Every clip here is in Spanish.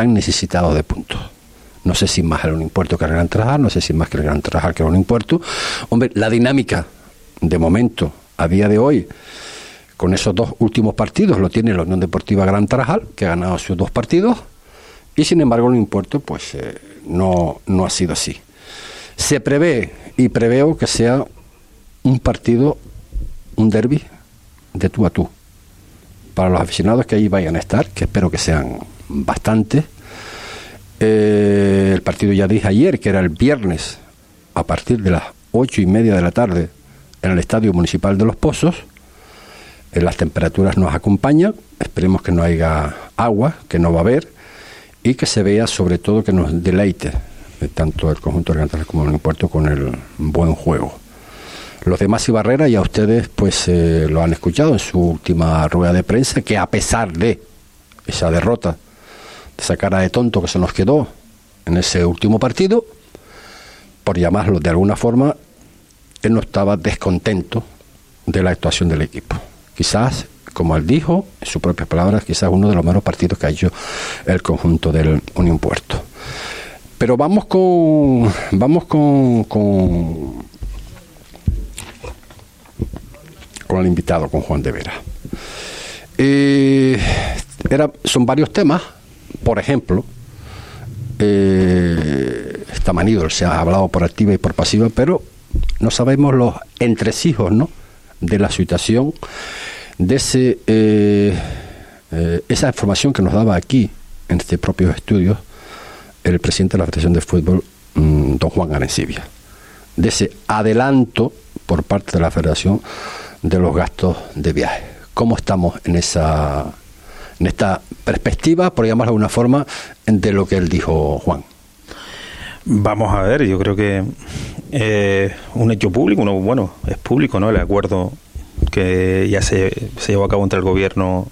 están necesitados de puntos. No sé si más el un impuesto que el Gran Trajal, no sé si más que el Gran Trajal que el un impuesto. Hombre, la dinámica de momento, a día de hoy, con esos dos últimos partidos, lo tiene la Unión Deportiva Gran Trajal, que ha ganado sus dos partidos, y sin embargo el impuesto pues eh, no, no ha sido así. Se prevé y preveo que sea un partido, un derby de tú a tú. Para los aficionados que ahí vayan a estar, que espero que sean bastantes, eh, el partido ya dije ayer, que era el viernes, a partir de las ocho y media de la tarde, en el Estadio Municipal de Los Pozos. En las temperaturas nos acompañan, esperemos que no haya agua, que no va a haber, y que se vea sobre todo que nos deleite eh, tanto el conjunto de como el puerto con el buen juego. Los demás y Barrera ya ustedes pues eh, lo han escuchado en su última rueda de prensa, que a pesar de esa derrota esa cara de tonto que se nos quedó en ese último partido, por llamarlo de alguna forma, él no estaba descontento de la actuación del equipo. Quizás, como él dijo, en sus propias palabras, quizás uno de los menos partidos que ha hecho el conjunto del Unión Puerto. Pero vamos con. Vamos con. con, con el invitado, con Juan de Vera. Eh, era, son varios temas por ejemplo, eh, está se ha hablado por activa y por pasiva, pero no sabemos los entresijos ¿no? de la situación, de ese, eh, eh, esa información que nos daba aquí, en este propio estudio, el presidente de la Federación de Fútbol, mm, don Juan Arencibia, de ese adelanto por parte de la Federación de los gastos de viaje. ¿Cómo estamos en esa en esta perspectiva, por llamarlo de alguna forma, de lo que él dijo Juan. Vamos a ver, yo creo que eh, un hecho público, uno, bueno, es público, ¿no? El acuerdo que ya se, llevó a cabo entre el gobierno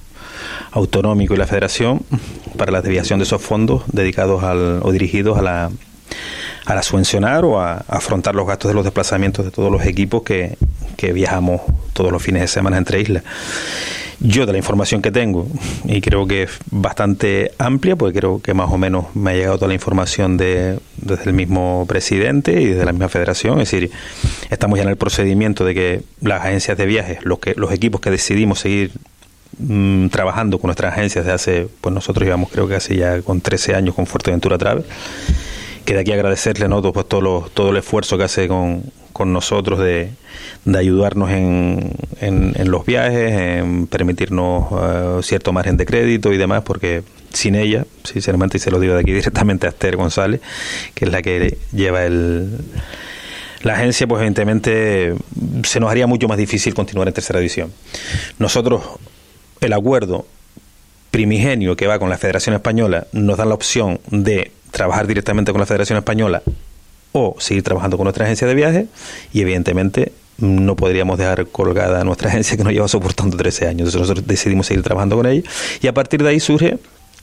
autonómico y la federación para la desviación de esos fondos dedicados al, o dirigidos a la, a la subvencionar o a, afrontar los gastos de los desplazamientos de todos los equipos que, que viajamos todos los fines de semana entre islas. Yo de la información que tengo, y creo que es bastante amplia, porque creo que más o menos me ha llegado toda la información de, desde el mismo presidente y desde la misma federación, es decir, estamos ya en el procedimiento de que las agencias de viajes, los, que, los equipos que decidimos seguir mm, trabajando con nuestras agencias de hace, pues nosotros llevamos creo que hace ya con 13 años con Fuerteventura Travel, que de aquí agradecerle ¿no? pues, todo, todo el esfuerzo que hace con, con nosotros de, de ayudarnos en, en, los viajes, en permitirnos eh, cierto margen de crédito y demás, porque sin ella, sinceramente, y se lo digo de aquí directamente a Esther González, que es la que lleva el, la agencia, pues evidentemente se nos haría mucho más difícil continuar en tercera división. Nosotros, el acuerdo primigenio que va con la Federación Española nos da la opción de trabajar directamente con la Federación Española o seguir trabajando con nuestra agencia de viajes y evidentemente no podríamos dejar colgada nuestra agencia que nos lleva soportando 13 años. Entonces nosotros decidimos seguir trabajando con ella y a partir de ahí surge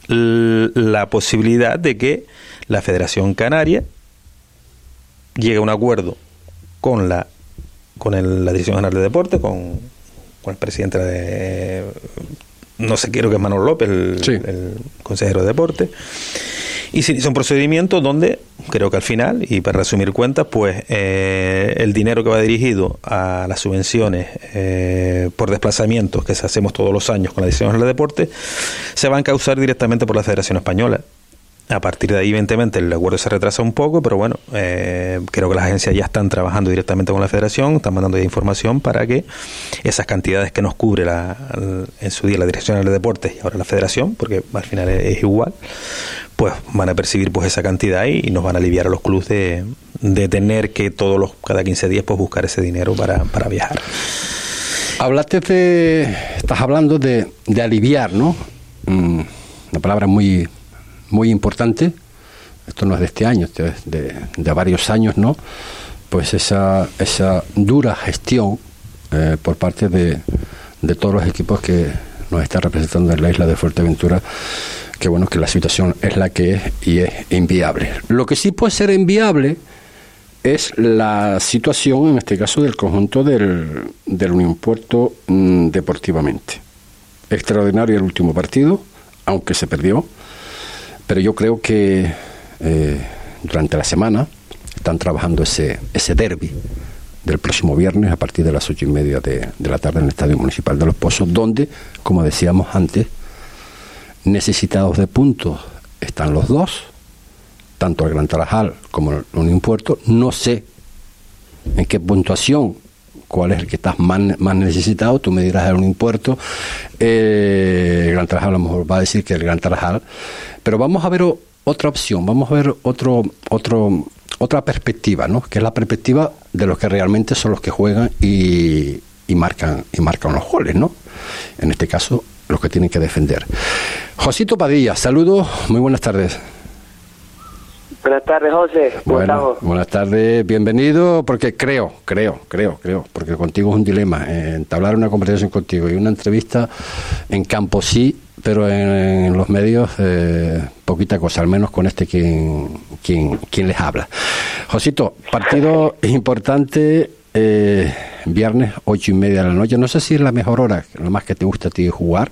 la posibilidad de que la Federación Canaria llegue a un acuerdo con la con la Dirección General de Deporte, con, con el presidente de no sé, quiero que es Manuel López, el, el consejero de deporte, y se hizo un procedimiento donde, creo que al final, y para resumir cuentas, pues eh, el dinero que va dirigido a las subvenciones eh, por desplazamientos que hacemos todos los años con la Dirección del Deporte, se va a encauzar directamente por la Federación Española. A partir de ahí, evidentemente, el acuerdo se retrasa un poco, pero bueno, eh, creo que las agencias ya están trabajando directamente con la federación, están mandando ya información para que esas cantidades que nos cubre la, en su día la Dirección de Deportes y ahora la federación, porque al final es igual, pues van a percibir pues esa cantidad y nos van a aliviar a los clubes de, de tener que todos los cada 15 días pues buscar ese dinero para, para viajar. Hablaste de, estás hablando de, de aliviar, ¿no? Mm, una palabra muy, muy importante. Esto no es de este año, esto es de, de varios años, ¿no? Pues esa, esa dura gestión eh, por parte de, de todos los equipos que nos están representando en la isla de Fuerteventura que bueno, que la situación es la que es y es inviable. Lo que sí puede ser inviable es la situación, en este caso, del conjunto del, del Unión Puerto mm, deportivamente. Extraordinario el último partido, aunque se perdió. Pero yo creo que eh, durante la semana están trabajando ese, ese derby del próximo viernes a partir de las ocho y media de, de la tarde en el Estadio Municipal de Los Pozos, donde, como decíamos antes, necesitados de puntos están los dos, tanto el Gran Tarajal como el Unión Puerto. No sé en qué puntuación, cuál es el que estás más, más necesitado, tú me dirás el Unión Puerto. Eh, el Gran Tarajal a lo mejor va a decir que el Gran Tarajal. Pero vamos a ver otra opción, vamos a ver otro, otro, otra perspectiva, ¿no? que es la perspectiva de los que realmente son los que juegan y, y marcan, y marcan los goles, ¿no? En este caso, los que tienen que defender. Josito Padilla, saludos, muy buenas tardes. Buenas tardes, José. Bueno, buenas tardes, bienvenido, porque creo, creo, creo, creo, porque contigo es un dilema, eh, entablar una conversación contigo y una entrevista en campo sí, pero en, los medios eh, poquita cosa, al menos con este quien, quien, quien les habla. Josito, partido importante, eh, viernes, ocho y media de la noche, no sé si es la mejor hora, lo más que te gusta a ti jugar,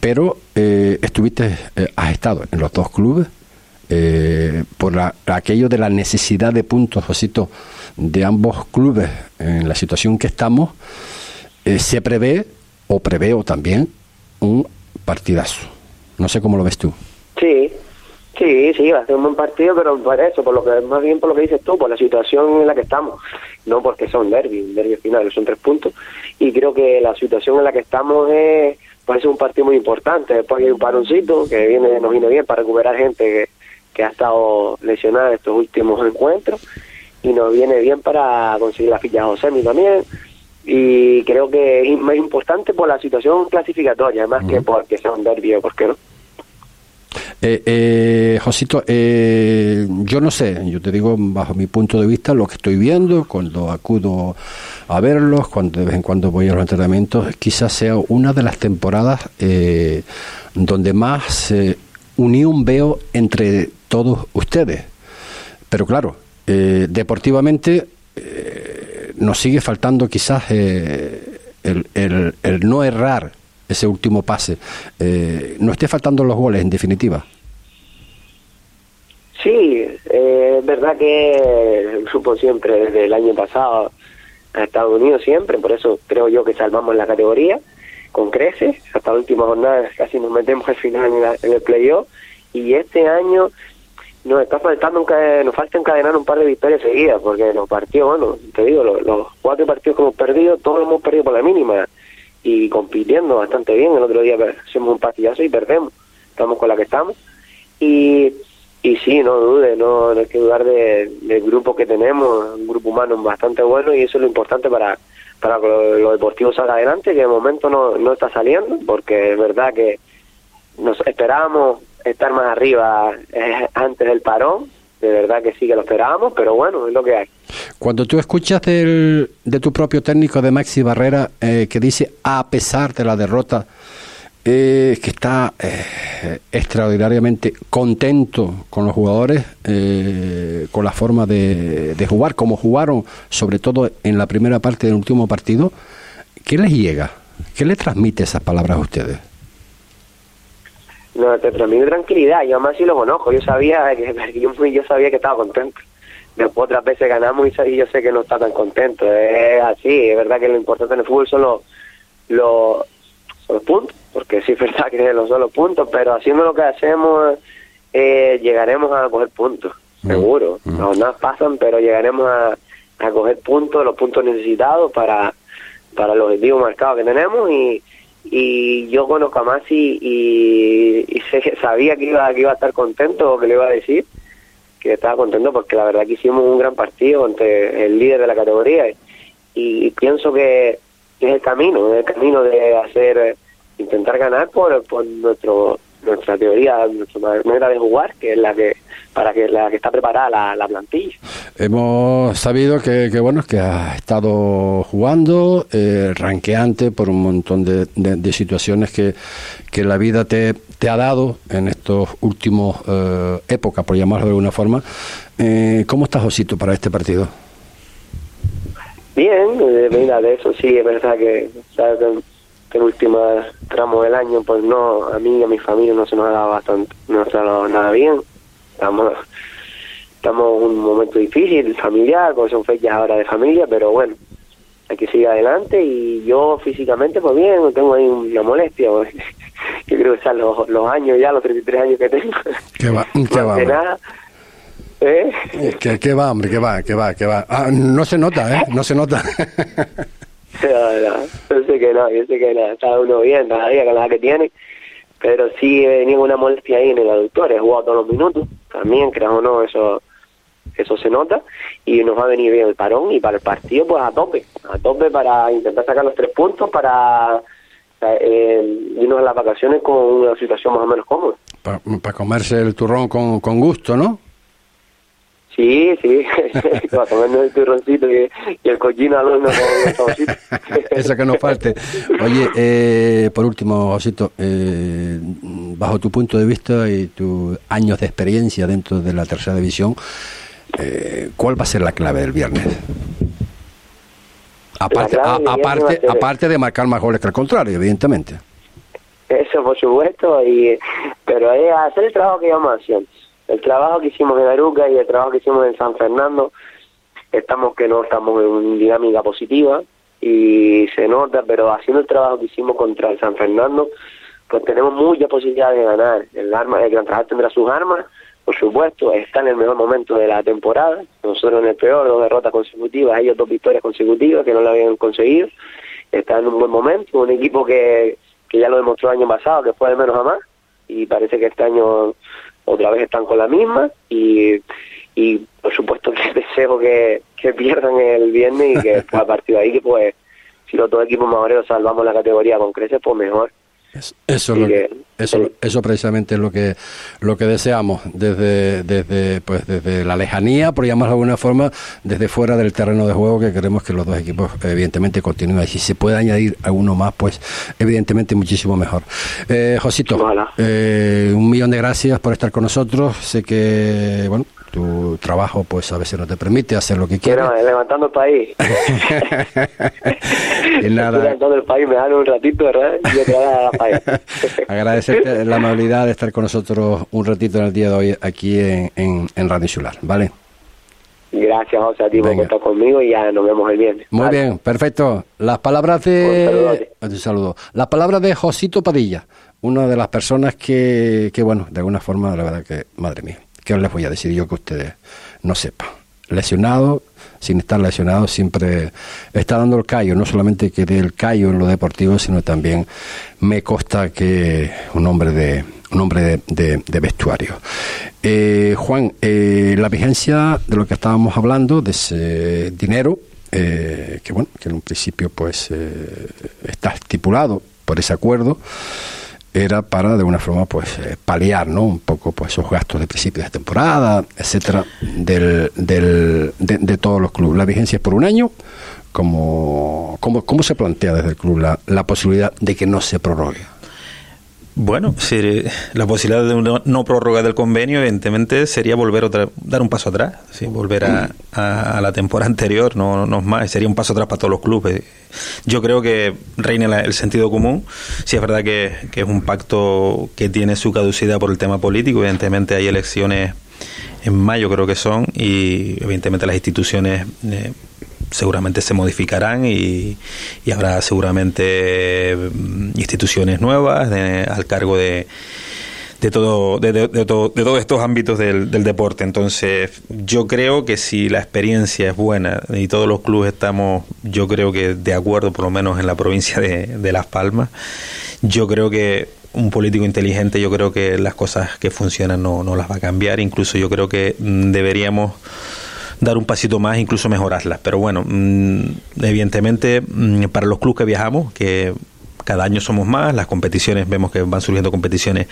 pero eh, estuviste, has estado en los dos clubes, eh, por la, aquello de la necesidad de puntos, Josito, de ambos clubes en la situación que estamos, eh, se prevé, o preveo también, un partidazo. No sé cómo lo ves tú. Sí, sí, sí, va a ser un buen partido, pero por eso, por lo que más bien por lo que dices tú, por la situación en la que estamos, no porque son derby, un derby final, son tres puntos, y creo que la situación en la que estamos es ser un partido muy importante. Después hay un paroncito que viene nos viene bien para recuperar gente que, que ha estado lesionada estos últimos encuentros y nos viene bien para conseguir la ficha Josemi también. Y creo que es más importante por la situación clasificatoria, más que porque sea un derbi o porque no. Eh, eh, Josito, eh, yo no sé, yo te digo bajo mi punto de vista lo que estoy viendo cuando acudo a verlos, cuando de vez en cuando voy a los entrenamientos, quizás sea una de las temporadas eh, donde más eh, unión veo entre todos ustedes. Pero claro, eh, deportivamente eh, nos sigue faltando quizás eh, el, el- no errar ese último pase. Eh, no esté faltando los goles, en definitiva. Sí, eh, es verdad que grupo siempre, desde el año pasado, ha estado unido siempre, por eso creo yo que salvamos la categoría con creces. Hasta la última jornada casi nos metemos al final en, la- en el playoff. Y este año nos está faltando, enca- nos falta encadenar un par de victorias seguidas, porque los partidos, bueno, te digo, los, los cuatro partidos que hemos perdido, todos los hemos perdido por la mínima. Y compitiendo bastante bien. El otro día hacemos un partidazo y perdemos. Estamos con la que estamos. Y y sí, no dude, no, no hay que dudar de, del grupo que tenemos, un grupo humano bastante bueno y eso es lo importante para, para que lo, lo deportivo salga adelante, que de momento no, no está saliendo, porque es verdad que nos esperábamos estar más arriba eh, antes del parón, de verdad que sí que lo esperábamos, pero bueno, es lo que hay. Cuando tú escuchas del, de tu propio técnico de Maxi Barrera eh, que dice, a pesar de la derrota, eh, que está eh, extraordinariamente contento con los jugadores, eh, con la forma de, de jugar, como jugaron, sobre todo en la primera parte del último partido, ¿qué les llega? ¿Qué le transmite esas palabras a ustedes? No, te transmite tranquilidad, yo además sí lo conozco, yo sabía que yo, sabía que estaba contento. Después otras veces ganamos y, yo sé que no está tan contento, es así, es verdad que lo importante en el fútbol son los, los, los puntos, porque sí es verdad que no son los puntos, pero haciendo lo que hacemos eh, llegaremos a coger puntos, seguro. Las jornadas pasan, pero llegaremos a, a coger puntos, los puntos necesitados para, para el objetivo marcado que tenemos y, y yo conozco a Masi y, y sabía que iba, que iba a estar contento o que le iba a decir que estaba contento porque la verdad que hicimos un gran partido entre el líder de la categoría y, y pienso que es el camino, es el camino de hacer, eh, intentar ganar por, por nuestro nuestra teoría, nuestra manera de jugar, que es la que para que la que está preparada la, la plantilla. Hemos sabido que, que, bueno que has estado jugando, eh, ranqueante por un montón de, de- de situaciones que, que la vida te, te ha dado en estos últimos eh, épocas, por llamarlo de alguna forma. Eh, ¿Cómo estás, Osito, para este partido? Bien, eh, mira, de eso sí, es verdad que, sabes que este último tramo del año, pues no, a mí y a mi familia no se nos ha dado bastante, no se ha dado nada bien. Estamos, estamos en un momento difícil, familiar, con son fechas ahora de familia, pero bueno, hay que seguir adelante y yo físicamente, pues bien, tengo ahí una molestia, pues, yo creo que son los, los años ya, los 33 años que tengo. ¿Qué va? ¿Qué va? nada. ¿Eh? ¿Qué, ¿Qué, va, hombre? ¿Qué va? ¿Qué va? ¿Qué va? Ah, no se nota, ¿eh? No se nota. no, no, yo sé que no, yo sé que no, está uno bien todavía con la que tiene, pero sí he venido una molestia ahí en el aductor, he jugado todos los minutos, también, creo o no, eso eso se nota y nos va a venir bien el parón y para el partido pues a tope, a tope para intentar sacar los tres puntos para eh, irnos a las vacaciones con una situación más o menos cómoda. Para comerse el turrón con, con gusto, ¿no? Sí, sí, para comernos el turroncito y, el cochino al horno Eso que no falte. Oye, eh, por último, Josito, eh, bajo tu punto de vista y tus años de experiencia dentro de la tercera división, eh, ¿cuál va a ser la clave del viernes? Aparte, aparte, aparte de marcar más goles que el contrario, evidentemente. Eso, por supuesto, y, pero es hacer el trabajo que llevamos haciendo. El trabajo que hicimos en Aruca y el trabajo que hicimos en San Fernando, estamos que no estamos en una dinámica positiva y se nota, pero haciendo el trabajo que hicimos contra el San Fernando, pues tenemos mucha posibilidad de ganar. El arma, el Gran Trabajador tendrá sus armas, por supuesto, está en el mejor momento de la temporada. Nosotros en el peor, dos derrotas consecutivas, ellos dos victorias consecutivas que no lo habían conseguido. Está en un buen momento, un equipo que, que ya lo demostró el año pasado, que fue de menos a más, y parece que este año otra vez están con la misma, y, y por supuesto que deseo que, que pierdan el viernes y que a partir de ahí, que pues, si los dos equipos mayoreros salvamos la categoría con creces, pues mejor eso, eso, eso precisamente es lo que lo que deseamos desde desde pues desde la lejanía, por llamarlo de alguna forma, desde fuera del terreno de juego que queremos que los dos equipos evidentemente continúen. Y si se puede añadir alguno más, pues evidentemente muchísimo mejor. Eh, Josito, eh, un millón de gracias por estar con nosotros. Sé que bueno tu trabajo pues a veces no te permite hacer lo que quieres. Bueno, levantando el país. y nada. levantando el país, me dan un ratito, ¿verdad? Yo te la país. Agradecerte la amabilidad de estar con nosotros un ratito en el día de hoy aquí en, en, en Radio Insular, ¿vale? Gracias, José, a ti por estar conmigo y ya nos vemos el viernes. Muy bien, perfecto. Las palabras de... Un saludo. Las palabras de Josito Padilla, una de las personas que, que, bueno, de alguna forma, la verdad que, madre mía, ¿Qué les voy a decir yo que ustedes no sepan? Lesionado, sin estar lesionado, siempre está dando el callo. No solamente que dé el callo en lo deportivo, sino también me consta que un hombre de un hombre de, vestuario. Eh, Juan, eh, la vigencia de lo que estábamos hablando, de ese dinero, eh, que bueno, que en un principio pues está estipulado por ese acuerdo, era para de una forma pues eh, paliar no un poco pues esos gastos de principio de temporada etcétera del, del de, todos los clubes. La vigencia es por un año como cómo, cómo se plantea desde el club la, la posibilidad de que no se prorrogue bueno, si la posibilidad de una no prórroga del convenio, evidentemente, sería volver otra, dar un paso atrás, ¿sí? volver a, a, la temporada anterior, no, no más, sería un paso atrás para todos los clubes. Yo creo que reina el sentido común. Si es verdad que, que, es un pacto que tiene su caducidad por el tema político, evidentemente hay elecciones en mayo, creo que son, y evidentemente las instituciones. Eh, seguramente se modificarán y, habrá seguramente mm, instituciones nuevas al cargo de, de todo de, de, de, todos estos ámbitos del, del, deporte. Entonces yo creo que si la experiencia es buena y todos los clubes estamos yo creo que de acuerdo por lo menos en la provincia de, de Las Palmas yo creo que un político inteligente yo creo que las cosas que funcionan no, no las va a cambiar. Incluso yo creo que mm, deberíamos dar un pasito más, incluso mejorarlas. Pero bueno, mm, evidentemente mm, para los clubes que viajamos, que cada año somos más, las competiciones, vemos que van surgiendo competiciones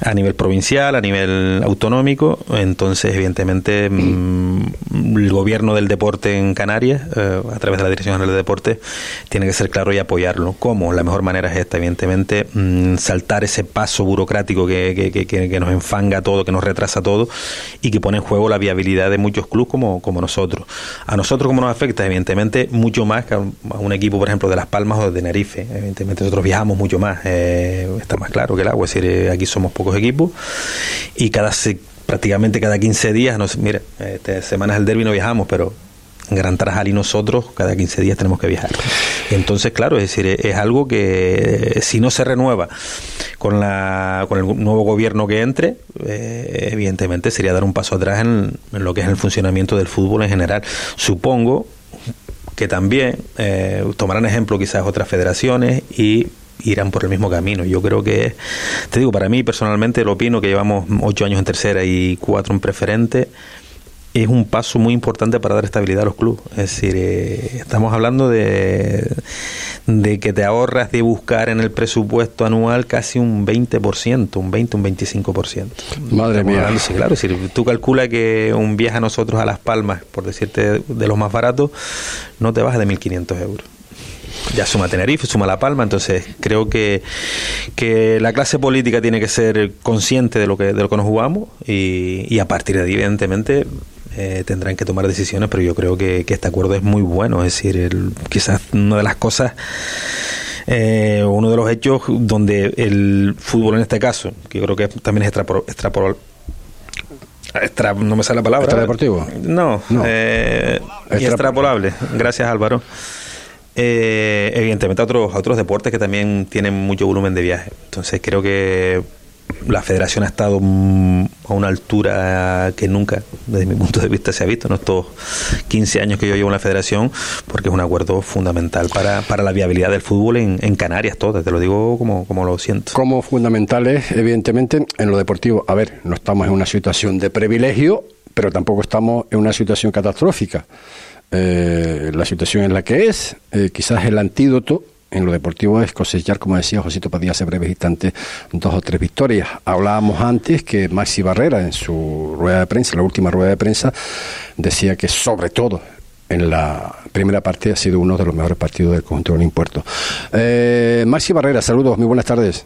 a nivel provincial, a nivel autonómico, entonces evidentemente mm, el gobierno del deporte en Canarias, eh, a través de la Dirección General de Deporte, tiene que ser claro y apoyarlo. ¿Cómo? La mejor manera es esta, evidentemente, mm, saltar ese paso burocrático que, que, que, nos enfanga todo, que nos retrasa todo y que pone en juego la viabilidad de muchos clubes como, como nosotros. A nosotros, como nos afecta? Evidentemente, mucho más que a un equipo, por ejemplo, de Las Palmas o de Tenerife. Evidentemente, nosotros viajamos mucho más, eh, está más claro que el agua, es decir, eh, aquí somos pocos equipos y cada prácticamente cada 15 días, no mire, este, semanas del derby no viajamos, pero en Gran Tarajal y nosotros cada 15 días tenemos que viajar. Entonces, claro, es decir, es algo que si no se renueva con, la, con el nuevo gobierno que entre, eh, evidentemente sería dar un paso atrás en, lo que es el funcionamiento del fútbol en general. Supongo que también eh, tomarán ejemplo quizás otras federaciones y irán por el mismo camino. Yo creo que, te digo, para mí personalmente lo opino que llevamos ocho años en tercera y cuatro en preferente es un paso muy importante para dar estabilidad a los clubes. Es decir, eh, estamos hablando de, de que te ahorras de buscar en el presupuesto anual casi un 20%, un 20, un 25%. Madre mía. claro, es decir, tú calculas que un viaje a nosotros a Las Palmas, por decirte de los más baratos, no te baja de 1.500 euros ya suma Tenerife, suma La Palma, entonces creo que, que la clase política tiene que ser consciente de lo que, de lo que nos jugamos y, y a partir de ahí, evidentemente, eh, tendrán que tomar decisiones, pero yo creo que, este acuerdo es muy bueno. Es decir, el, quizás una de las cosas, eh, uno de los hechos donde el fútbol en este caso, que yo creo que también es extrapolable. Extra, no me sale la palabra. deportivo? No, Eh, extrapolable. Gracias, Álvaro. Eh, evidentemente a otros, a otros deportes que también tienen mucho volumen de viaje. Entonces creo que la federación ha estado a una altura que nunca, desde mi punto de vista, se ha visto en estos 15 años que yo llevo en la federación, porque es un acuerdo fundamental para, para la viabilidad del fútbol en, en Canarias, todas, te lo digo como, como lo siento. Como fundamental es, evidentemente, en lo deportivo, a ver, no estamos en una situación de privilegio, pero tampoco estamos en una situación catastrófica. Eh, la situación en la que es, eh, quizás el antídoto en lo deportivo es cosechar, como decía Josito Padilla hace breves instantes, dos o tres victorias. Hablábamos antes que Maxi Barrera, en su rueda de prensa, la última rueda de prensa, decía que sobre todo en la primera parte ha sido uno de los mejores partidos del conjunto de Impuerto. Eh, Maxi Barrera, saludos, muy buenas tardes.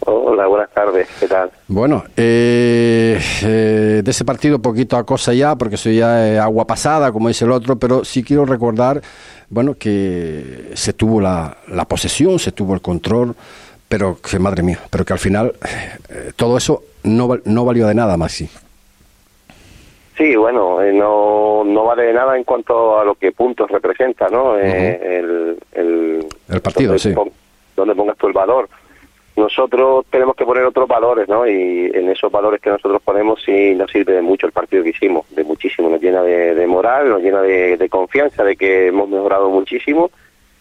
Hola, buenas tardes, ¿qué tal? Bueno, eh, eh, de ese partido poquito a cosa ya, porque eso ya agua pasada, como dice el otro, pero sí quiero recordar bueno, que se tuvo la, la posesión, se tuvo el control, pero que, madre mía, pero que al final eh, todo eso no, no valió de nada, Maxi. Sí, bueno, eh, no, no vale de nada en cuanto a lo que puntos representa, ¿no? Eh, el, el, partido, sí. donde pongas tú el valor nosotros tenemos que poner otros valores, ¿no? Y en esos valores que nosotros ponemos sí nos sirve de mucho el partido que hicimos, de muchísimo, nos llena de, moral, nos llena de, confianza de que hemos mejorado muchísimo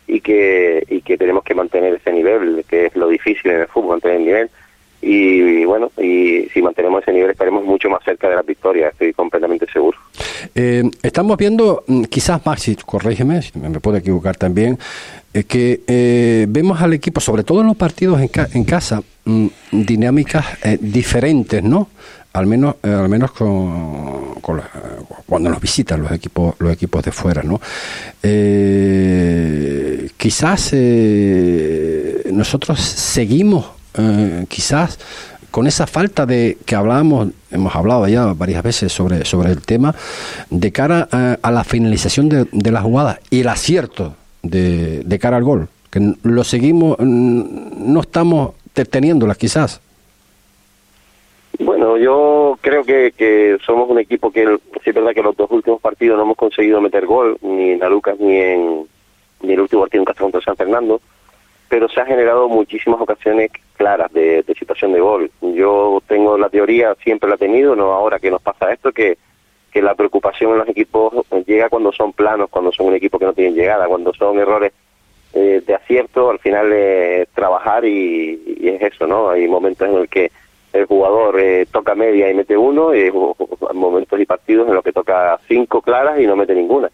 y que, y que tenemos que mantener ese nivel, que es lo difícil en el fútbol, mantener el nivel. Y, bueno, y si mantenemos ese nivel estaremos mucho más cerca de la victoria, estoy completamente seguro. Eh, estamos viendo, mm, quizás Maxi, corrígeme, me puedo equivocar también, que eh, vemos al equipo, sobre todo en los partidos en, en casa, mm, dinámicas eh, diferentes, ¿no? Al menos, eh, al menos con, cuando nos visitan los equipos, los equipos de fuera, ¿no? quizás nosotros seguimos, quizás con esa falta de que hablábamos, hemos hablado ya varias veces sobre, sobre el tema, de cara a, la finalización de, de la jugada y el acierto de, de cara al gol, que lo seguimos, no estamos deteniéndolas quizás. Bueno, yo creo que, que somos un equipo que, sí es verdad que los dos últimos partidos no hemos conseguido meter gol, ni en Lucas ni en ni el último partido en Castro contra San Fernando, pero se ha generado muchísimas ocasiones claras de, de, situación de gol. Yo tengo la teoría, siempre la he tenido, no ahora que nos pasa esto, que que la preocupación en los equipos llega cuando son planos, cuando son un equipo que no tienen llegada, cuando son errores eh, de acierto, al final es trabajar y, es eso, ¿no? Hay momentos en los que el jugador eh, toca media y mete uno, y momentos y partidos en los que toca cinco claras y no mete ninguna.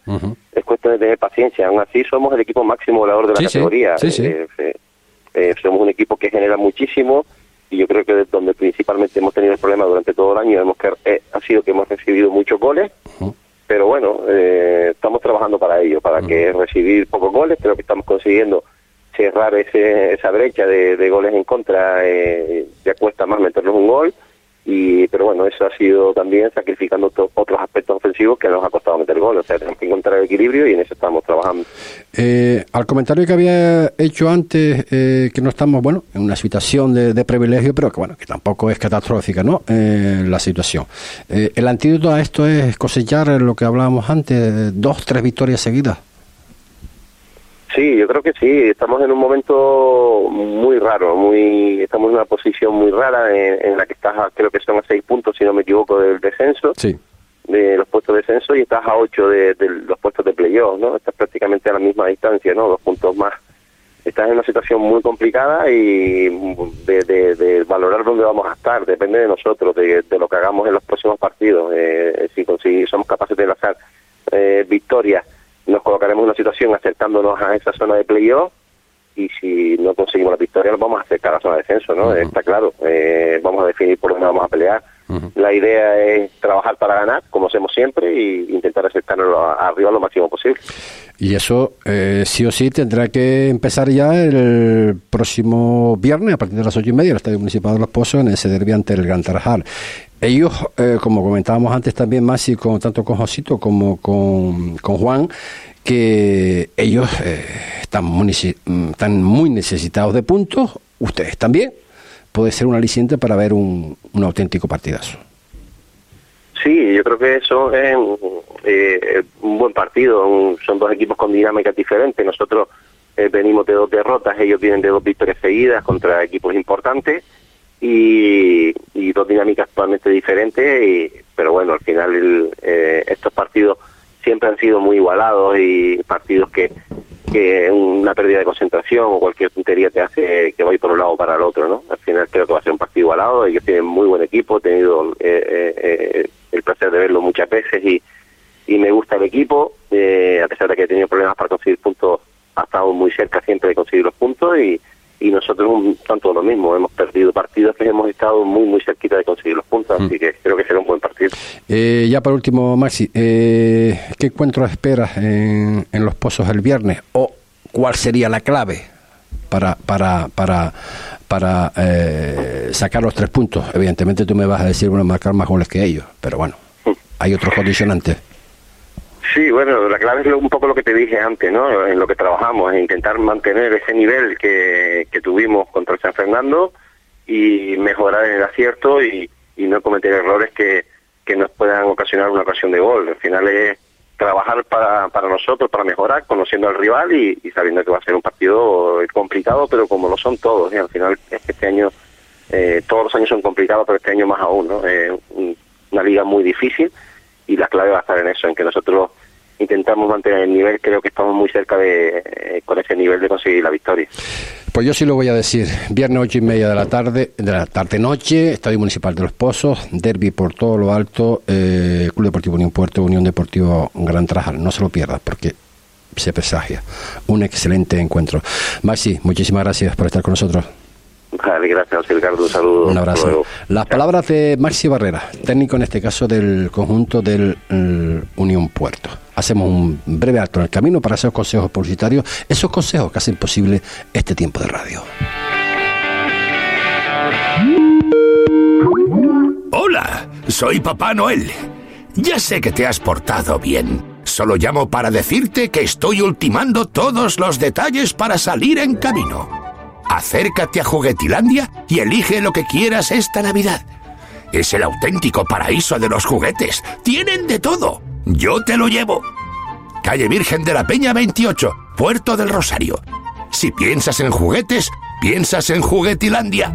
Es cuestión de tener paciencia. Aún así, somos el equipo máximo volador de la categoría. Eh, somos un equipo que genera muchísimo y yo creo que de donde principalmente hemos tenido el problema durante todo el año hemos que, eh, ha sido que hemos recibido muchos goles, pero bueno, eh, estamos trabajando para ello, para que recibir pocos goles, creo que estamos consiguiendo cerrar ese, esa brecha de, goles en contra, eh, ya cuesta más meternos un gol y pero bueno, eso ha sido también sacrificando otros aspectos ofensivos que nos ha costado meter gol. O sea, tenemos que encontrar el equilibrio y en eso estamos trabajando. Eh, al comentario que había hecho antes, eh, que no estamos, bueno, en una situación de, privilegio, pero que bueno, que tampoco es catastrófica, ¿no? Eh, la situación. el antídoto a esto es cosechar lo que hablábamos antes, dos, tres victorias seguidas. Sí, yo creo que sí. Estamos en un momento muy raro, muy estamos en una posición muy rara en, la que estás, creo que son a seis puntos, si no me equivoco, del descenso, sí. de los puestos de descenso, y estás a ocho de, los puestos de playoff, ¿no? Estás prácticamente a la misma distancia, ¿no? Dos puntos más. Estás en una situación muy complicada y de, valorar dónde vamos a estar, depende de nosotros, de, lo que hagamos en los próximos partidos. Eh, si, si somos capaces de lanzar eh, victorias nos colocaremos en una situación acercándonos a esa zona de playoff y si no conseguimos la victoria nos vamos a acercar a la zona de descenso, ¿no? Está claro, eh, vamos a definir por dónde vamos a pelear. La idea es trabajar para ganar, como hacemos siempre, e intentar acercarnos arriba lo máximo posible. Y eso eh, sí o sí tendrá que empezar ya el próximo viernes a partir de las ocho y media en el Estadio Municipal de Los Pozos en ese derbi ante el Gran Tarajal. Ellos, eh, como comentábamos antes también, más y con, tanto con Josito como con, con Juan, que ellos eh, están, muy, están muy necesitados de puntos, ustedes también. Puede ser un aliciente para ver un, un auténtico partidazo. Sí, yo creo que eso es eh, un buen partido. son dos equipos con dinámicas diferentes. Nosotros venimos de dos derrotas, ellos vienen de dos victorias seguidas contra equipos importantes y, dos dinámicas totalmente diferentes, y, pero bueno, al final eh, estos partidos siempre han sido muy igualados y partidos que, que una pérdida de concentración o cualquier tontería te hace que vaya por un lado para el otro, ¿no? Al final creo que va a ser un partido igualado, ellos tienen muy buen equipo, he tenido eh, eh, el placer de verlo muchas veces y, y me gusta el equipo, a pesar de que he tenido problemas para conseguir puntos, ha estado muy cerca siempre de conseguir los puntos y y nosotros un tanto lo mismo, hemos perdido partidos que hemos estado muy muy cerquita de conseguir los puntos, así mm. que creo que será un buen partido. Eh, ya por último, Maxi, eh, ¿qué encuentro esperas en, en los pozos el viernes? ¿O cuál sería la clave para, para, para, para eh, sacar los tres puntos? Evidentemente tú me vas a decir, bueno, marcar más goles que ellos, pero bueno, mm. hay otros condicionantes. Sí, bueno, la clave es un poco lo que te dije antes, ¿no? En lo que trabajamos, en intentar mantener ese nivel que, que tuvimos contra el San Fernando y mejorar en el acierto y, y no cometer errores que, que nos puedan ocasionar una ocasión de gol. Al final es trabajar para, para nosotros, para mejorar, conociendo al rival y, sabiendo que va a ser un partido complicado, pero como lo son todos. ¿eh? Al final es este año, eh, todos los años son complicados, pero este año más aún, ¿no? Es una liga muy difícil y la clave va a estar en eso, en que nosotros intentamos mantener el nivel, creo que estamos muy cerca de, eh, con ese nivel de conseguir la victoria. Pues yo sí lo voy a decir. Viernes ocho y media de la tarde, de la tarde-noche, Estadio Municipal de los Pozos, derby por todo lo alto, eh, Club Deportivo Unión Puerto, Unión Deportivo Gran Trajal. No se lo pierdas porque se presagia. Un excelente encuentro. Maxi, muchísimas gracias por estar con nosotros. Vale, gracias, Ricardo. Un saludo. Un abrazo. Las palabras de Maxi Barrera, técnico en este caso del conjunto del mm, Unión Puerto. Hacemos un breve acto en el camino para esos consejos publicitarios, esos consejos que hacen posible este tiempo de radio. Hola, soy Papá Noel. Ya sé que te has portado bien. Solo llamo para decirte que estoy ultimando todos los detalles para salir en camino. Acércate a Juguetilandia y elige lo que quieras esta Navidad. Es el auténtico paraíso de los juguetes. Tienen de todo. Yo te lo llevo. Calle Virgen de la Peña 28, Puerto del Rosario. Si piensas en juguetes, piensas en Juguetilandia.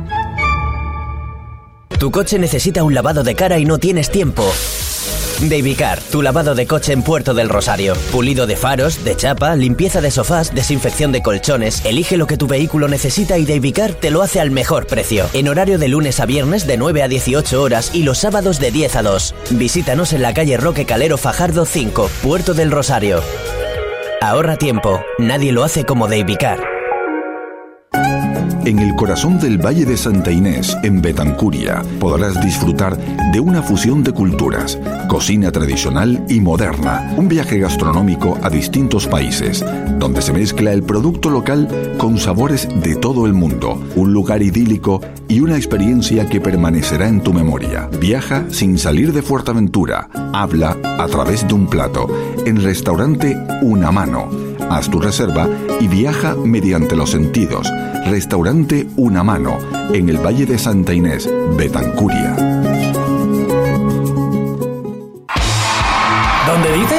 Tu coche necesita un lavado de cara y no tienes tiempo. Davicar, tu lavado de coche en Puerto del Rosario. Pulido de faros, de chapa, limpieza de sofás, desinfección de colchones. Elige lo que tu vehículo necesita y Davicar te lo hace al mejor precio. En horario de lunes a viernes de 9 a 18 horas y los sábados de 10 a 2. Visítanos en la calle Roque Calero Fajardo 5, Puerto del Rosario. Ahorra tiempo, nadie lo hace como Davicar. En el corazón del Valle de Santa Inés, en Betancuria, podrás disfrutar de una fusión de culturas, cocina tradicional y moderna, un viaje gastronómico a distintos países, donde se mezcla el producto local con sabores de todo el mundo, un lugar idílico y una experiencia que permanecerá en tu memoria. Viaja sin salir de Fuerteventura, habla a través de un plato, en restaurante Una Mano. Haz tu reserva y viaja mediante los sentidos. Restaurante Una Mano, en el Valle de Santa Inés, Betancuria.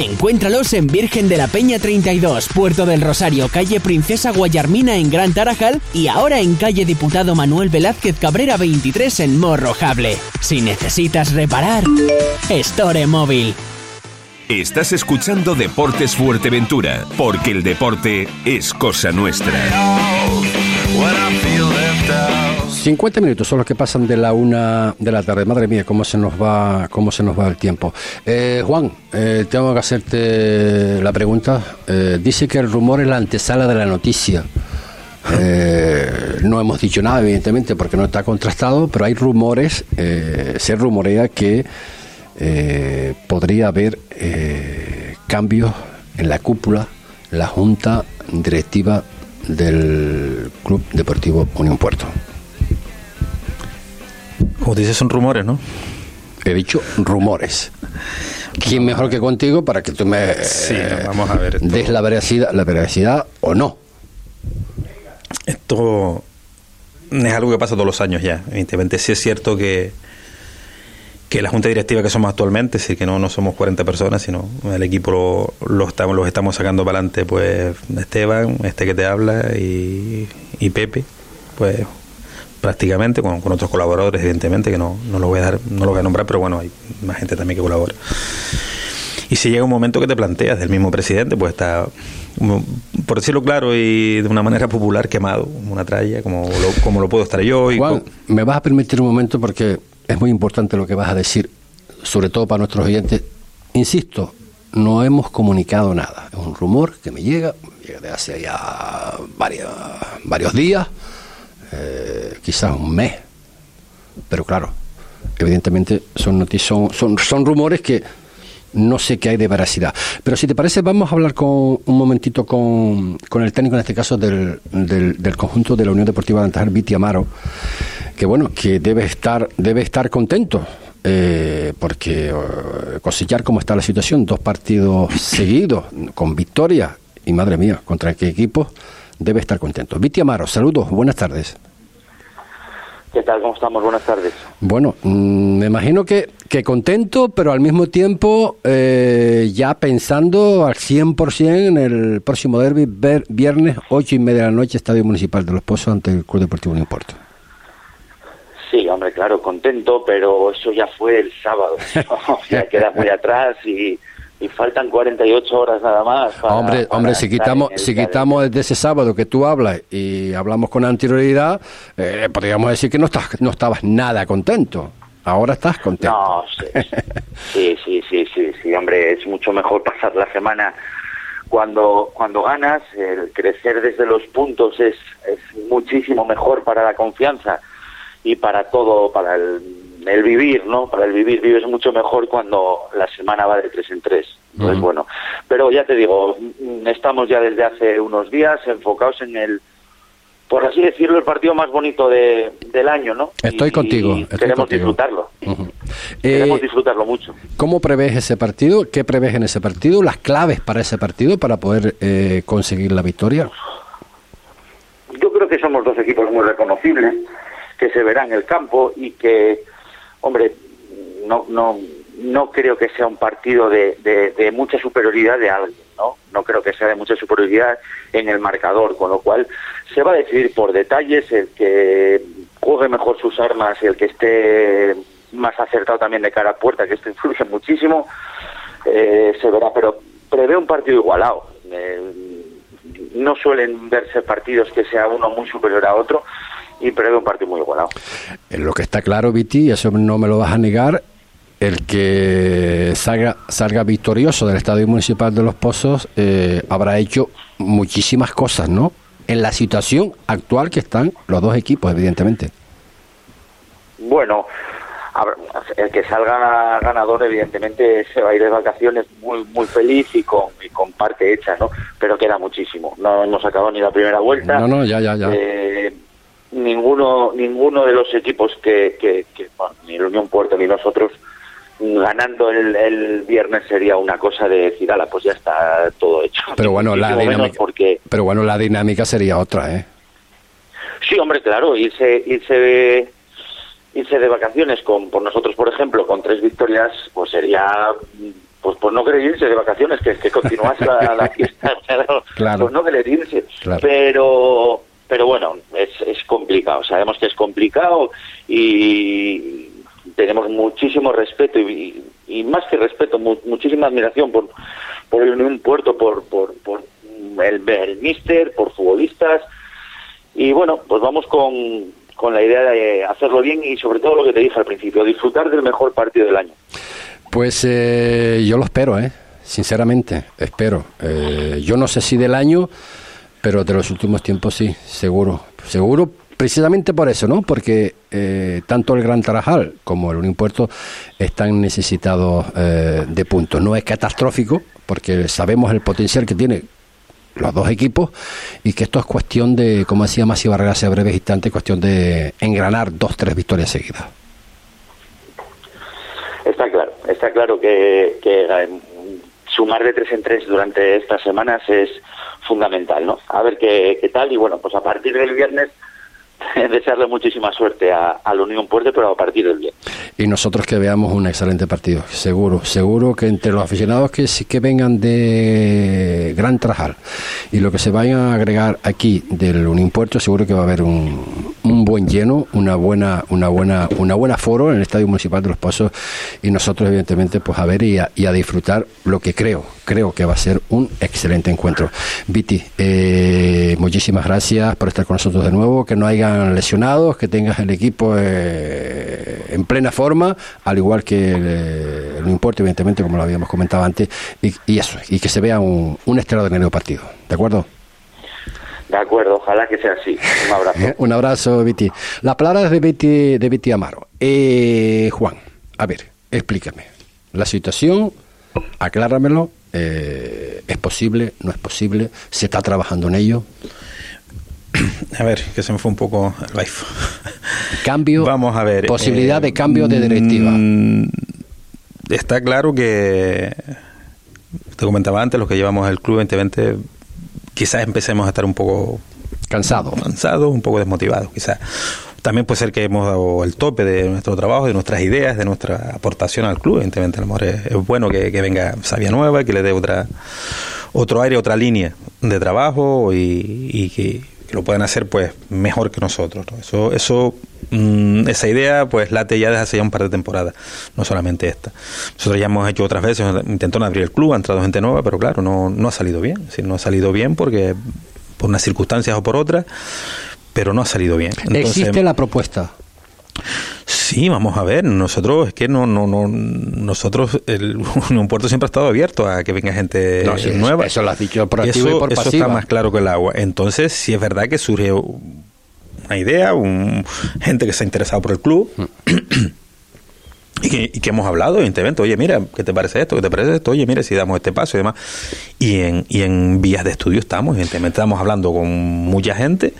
Encuéntralos en Virgen de la Peña 32, Puerto del Rosario, calle Princesa Guayarmina en Gran Tarajal y ahora en calle Diputado Manuel Velázquez Cabrera 23 en Morrojable. Si necesitas reparar, Store Móvil. Estás escuchando Deportes Fuerteventura, porque el deporte es cosa nuestra. 50 minutos son los que pasan de la una de la tarde. Madre mía, cómo se nos va, cómo se nos va el tiempo. Eh, Juan, eh, tengo que hacerte la pregunta. Eh, dice que el rumor es la antesala de la noticia. Eh, no hemos dicho nada, evidentemente, porque no está contrastado, pero hay rumores, eh, se rumorea que podría haber cambios en la cúpula, la junta directiva del Club Deportivo Unión Puerto. Como dices, son rumores, ¿no? He dicho rumores. ¿Quién mejor que contigo para que tú me Sí, eh, vamos a ver. esto- des la veracidad, la veracidad o no? Esto es algo que pasa todos los años ya. Evidentemente, sí es cierto que, que la junta directiva que somos actualmente, sí que no, no somos 40 personas, sino el equipo lo, lo estamos, los estamos sacando para adelante, pues Esteban, este que te habla, y, y Pepe, pues prácticamente, con, con otros colaboradores, evidentemente, que no, no lo voy a dar, no lo voy a nombrar, pero bueno, hay más gente también que colabora. Y si llega un momento que te planteas del mismo presidente, pues está, por decirlo claro y de una manera popular, quemado, una tralla, como lo, como lo puedo estar yo. Y Juan, me vas a permitir un momento porque es muy importante lo que vas a decir, sobre todo para nuestros oyentes. Insisto, no hemos comunicado nada. Es un rumor que me llega, me llega de hace ya varios, varios días, eh, quizás un mes. Pero claro, evidentemente son noticias, son, son, rumores que no sé qué hay de veracidad. Pero si te parece, vamos a hablar con un momentito con, con el técnico, en este caso, del, del, conjunto de la Unión Deportiva de Antajar, Viti Amaro, que bueno, que debe estar, debe estar contento. eh, porque eh, cosechar cómo está la situación, dos partidos seguidos con victoria y madre mía, contra qué equipo, debe estar contento. Viti Amaro, saludos, buenas tardes. ¿Qué tal? ¿Cómo estamos? Buenas tardes. Bueno, mm, me imagino que, que contento, pero al mismo tiempo eh, ya pensando al 100% en el próximo derby, ver- viernes, ocho y media de la noche, Estadio Municipal de Los Pozos ante el Club Deportivo Unión Puerto. Sí, hombre, claro, contento, pero eso ya fue el sábado. ya queda muy atrás y, y faltan 48 horas nada más. para- hombre, para hombre, si quitamos, el si quitamos desde ese sábado que tú hablas y hablamos con anterioridad, eh, podríamos decir que no, estás, no estabas nada contento. Ahora estás contento. No, sí, sí, sí, sí, sí, sí, hombre, es mucho mejor pasar la semana cuando cuando ganas, el crecer desde los puntos es, es muchísimo mejor para la confianza y para todo, para el, el vivir, ¿no? Para el vivir, vives mucho mejor cuando la semana va de tres en tres. Entonces, Ujú. bueno, pero ya te digo, mm, estamos ya desde hace unos días enfocados en el, por así decirlo, el partido más bonito de, del año, ¿no? Estoy Y contigo, estoy queremos contigo. disfrutarlo. Queremos Eh, disfrutarlo mucho. ¿Cómo prevés ese partido? ¿Qué prevés en ese partido? ¿Las claves para ese partido para poder eh, conseguir la victoria? Yo creo que somos dos equipos muy reconocibles, que se verá en el campo y que, hombre, no, no, no creo que sea un partido de, de, mucha superioridad de alguien, ¿no? No creo que sea de mucha superioridad en el marcador, con lo cual se va a decidir por detalles el que juegue mejor sus armas el que esté más acertado también de cara a puerta, que esto influye muchísimo, eh, se verá, pero prevé un partido igualado. Eh, no suelen verse partidos que sea uno muy superior a otro y prevé un partido muy igualado. Lo que está claro, Viti, eso no me lo vas a negar, el que salga, salga victorioso del Estadio Municipal de Los Pozos eh, habrá hecho muchísimas cosas, ¿no? En la situación actual que están los dos equipos, evidentemente. Bueno, el que salga ganador evidentemente se va a ir de vacaciones muy muy feliz y con, con parte hecha, ¿no? Pero queda muchísimo. No hemos acabado ni la primera vuelta. No, no, ya, ya, ya. Eh, ninguno ninguno de los equipos que, que, ni el Unión Puerto ni nosotros ganando el, el, viernes sería una cosa de decir, ala, pues ya está todo hecho. Pero bueno, la dinámica, porque... pero bueno, la dinámica sería otra, ¿eh? Sí, hombre, claro, irse, irse irse de vacaciones con por nosotros por ejemplo con tres victorias pues sería pues pues no querer irse de vacaciones que, que continuase la, la, fiesta claro. pues no querer irse pero pero bueno es, es complicado sabemos que es complicado y tenemos muchísimo respeto y, y más que respeto muchísima admiración por por Unión Puerto por por, por el, el míster por futbolistas y bueno pues vamos con con la idea de hacerlo bien y sobre todo lo que te dije al principio, disfrutar del mejor partido del año. Pues eh, yo lo espero, ¿eh? sinceramente, espero. Eh, yo no sé si del año, pero de los últimos tiempos sí, seguro, seguro. Precisamente por eso, ¿no? Porque eh, tanto el Gran Tarajal como el Unión Puerto están necesitados de puntos. No es catastrófico, porque sabemos el potencial que tiene los dos equipos y que esto es cuestión de, como decía Masi Barrera hace breves instantes, cuestión de engranar dos, tres victorias seguidas. Está claro, está claro que, que eh, sumar de tres en tres durante estas semanas es fundamental, ¿no? A ver qué, qué tal y bueno, pues a partir del viernes desearle muchísima suerte a, la Unión Puerto, pero a partir del día. Y nosotros que veamos un excelente partido, seguro, seguro que entre los aficionados que sí que vengan de Gran Trajal y lo que se vayan a agregar aquí del Unión Puerto, seguro que va a haber un, un buen lleno, una buena, una buena, una buena foro en el Estadio Municipal de Los Pozos y nosotros evidentemente pues a ver y a, y a disfrutar lo que creo, creo que va a ser un excelente encuentro. Viti, eh, muchísimas gracias por estar con nosotros de nuevo, que no lesionados, que tengas el equipo eh, en plena forma, al igual que el, no importa, evidentemente, como lo habíamos comentado antes, y, eso, y que se vea un, un extraordinario partido. ¿De acuerdo? De acuerdo, ojalá que sea así. Un abrazo. un abrazo, Viti. La palabra es de Viti, de Viti Amaro. Eh, Juan, a ver, explícame. La situación, acláramelo. Eh, ¿Es posible? ¿No es posible? ¿Se está trabajando en ello? A ver, que se me fue un poco el live. Cambio. Vamos a ver. Posibilidad de eh, cambio de directiva. Mm, está claro que. Te comentaba antes, los que llevamos el club 2020 quizás empecemos a estar un poco cansados, cansados, un poco desmotivados, quizás. También puede ser que hemos dado el tope de nuestro trabajo, de nuestras ideas, de nuestra aportación al club. Evidentemente, a lo mejor es, bueno que, venga Sabia Nueva, que le dé otra otro aire, otra línea de trabajo y, que, lo puedan hacer pues mejor que nosotros. Eso, eso mm, esa idea pues late ya desde hace ya un par de temporadas, no solamente esta. Nosotros ya hemos hecho otras veces, intentó abrir el club, ha entrado gente nueva, pero claro, no, no ha salido bien. Es no ha salido bien porque por unas circunstancias o por otras, pero no ha salido bien. ¿Existe la propuesta? Sí, vamos a ver, nosotros es que no, no, no, nosotros, el un puerto siempre ha estado abierto a que venga gente nueva. Eso lo has dicho por activo y por Eso está más claro que el agua. Entonces, sí es verdad que surge una idea, un, gente que se ha interesado por el club. Y que, y que, hemos hablado, evidentemente, oye, mira, ¿qué te parece esto? ¿Qué te parece esto? Oye, mira, si damos este paso y demás. Y en, y en vías de estudio estamos, evidentemente, estamos hablando con mucha gente